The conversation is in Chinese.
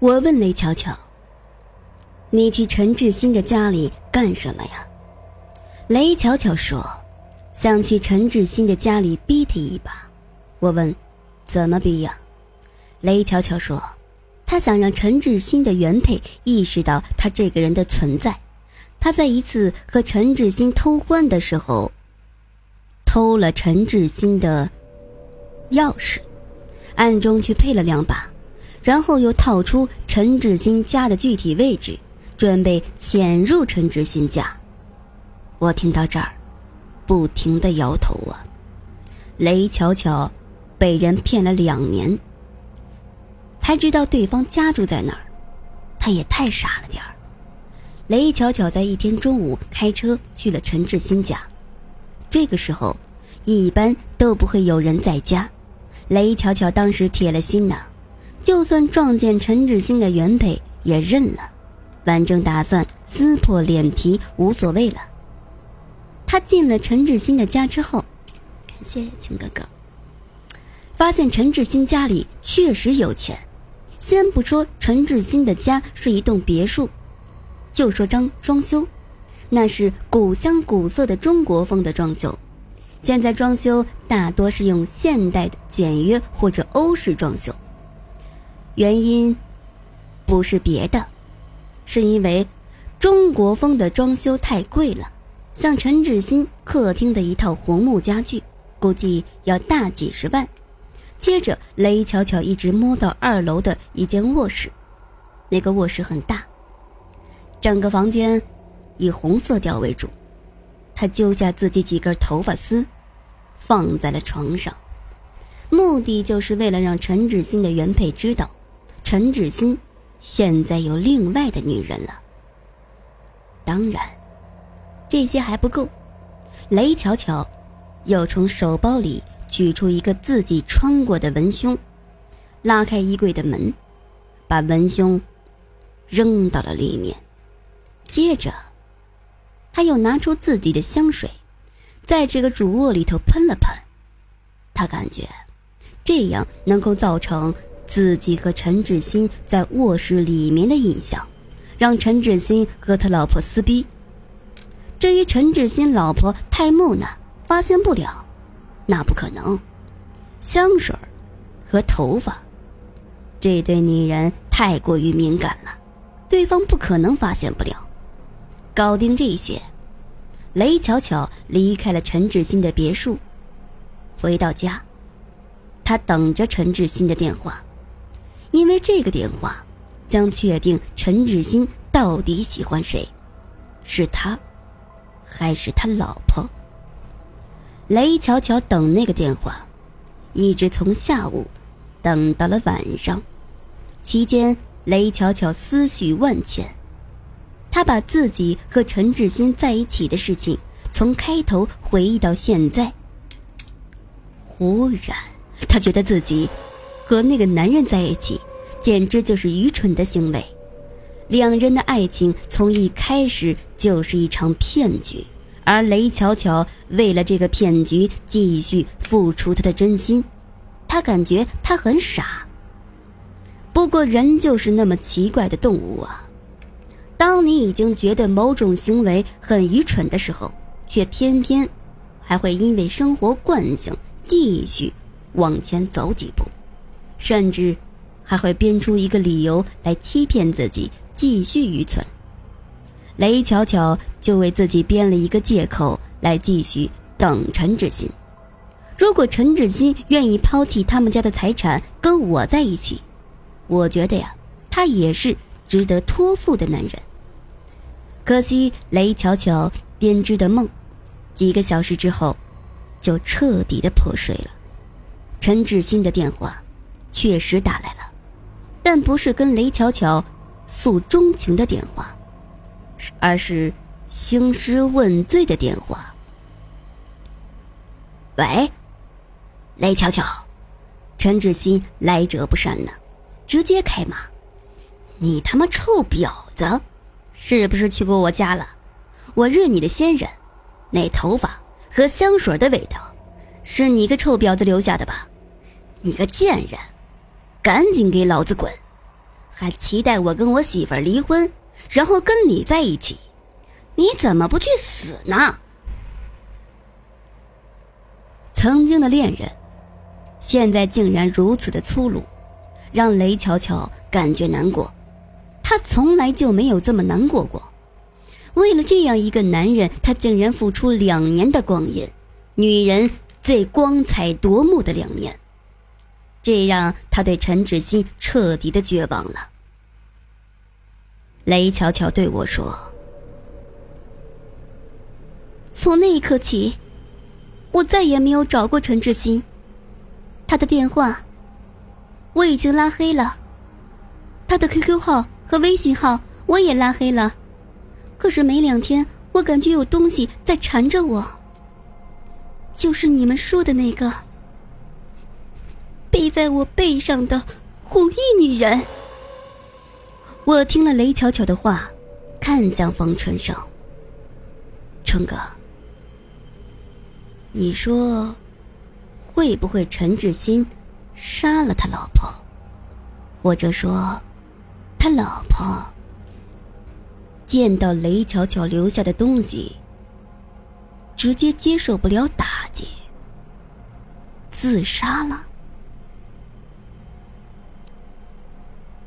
我问雷巧巧：“你去陈志新的家里干什么呀？”雷巧巧说：“想去陈志新的家里逼他一把。”我问：“怎么逼呀？”雷巧巧说：“他想让陈志新的原配意识到他这个人的存在。他在一次和陈志新偷欢的时候，偷了陈志新的钥匙，暗中去配了两把，然后又套出陈志新家的具体位置，准备潜入陈志新家。”我听到这儿，不停的摇头啊。雷巧巧被人骗了两年，才知道对方家住在哪儿，他也太傻了点儿。雷巧巧在一天中午开车去了陈志新家，这个时候一般都不会有人在家。雷巧巧当时铁了心呢，就算撞见陈志新的原配也认了，反正打算撕破脸皮无所谓了。他进了陈志新的家之后，感谢秦哥哥。发现陈志新家里确实有钱，先不说陈志新的家是一栋别墅，就说装装修，那是古香古色的中国风的装修。现在装修大多是用现代的简约或者欧式装修。原因不是别的，是因为中国风的装修太贵了。像陈志新客厅的一套红木家具，估计要大几十万。接着，雷巧巧一直摸到二楼的一间卧室，那个卧室很大，整个房间以红色调为主。他揪下自己几根头发丝，放在了床上，目的就是为了让陈志新的原配知道，陈志新现在有另外的女人了。当然。这些还不够，雷巧巧又从手包里取出一个自己穿过的文胸，拉开衣柜的门，把文胸扔到了里面。接着，他又拿出自己的香水，在这个主卧里头喷了喷。他感觉这样能够造成自己和陈志新在卧室里面的印象，让陈志新和他老婆撕逼。至于陈志新老婆太木讷，发现不了，那不可能。香水和头发，这对女人太过于敏感了，对方不可能发现不了。搞定这些，雷巧巧离开了陈志新的别墅，回到家，她等着陈志新的电话，因为这个电话将确定陈志新到底喜欢谁，是他。还是他老婆。雷巧巧等那个电话，一直从下午等到了晚上。期间，雷巧巧思绪万千，她把自己和陈志新在一起的事情从开头回忆到现在。忽然，她觉得自己和那个男人在一起，简直就是愚蠢的行为。两人的爱情从一开始就是一场骗局，而雷巧巧为了这个骗局继续付出她的真心，她感觉她很傻。不过人就是那么奇怪的动物啊！当你已经觉得某种行为很愚蠢的时候，却偏偏还会因为生活惯性继续往前走几步，甚至还会编出一个理由来欺骗自己。继续愚蠢，雷巧巧就为自己编了一个借口来继续等陈志新。如果陈志新愿意抛弃他们家的财产跟我在一起，我觉得呀，他也是值得托付的男人。可惜雷巧巧编织的梦，几个小时之后就彻底的破碎了。陈志新的电话确实打来了，但不是跟雷巧巧。诉衷情的电话，而是兴师问罪的电话。喂，雷巧巧，陈志新来者不善呢，直接开骂：“你他妈臭婊子，是不是去过我家了？我认你的先人，那头发和香水的味道，是你个臭婊子留下的吧？你个贱人，赶紧给老子滚！”还期待我跟我媳妇儿离婚，然后跟你在一起，你怎么不去死呢？曾经的恋人，现在竟然如此的粗鲁，让雷巧巧感觉难过。她从来就没有这么难过过。为了这样一个男人，她竟然付出两年的光阴，女人最光彩夺目的两年。这让他对陈志新彻底的绝望了。雷巧巧对我说：“从那一刻起，我再也没有找过陈志新，他的电话我已经拉黑了，他的 QQ 号和微信号我也拉黑了。可是没两天，我感觉有东西在缠着我，就是你们说的那个。”在我背上的红衣女人。我听了雷巧巧的话，看向方春生。春哥，你说，会不会陈志新杀了他老婆，或者说，他老婆见到雷巧巧留下的东西，直接接受不了打击，自杀了？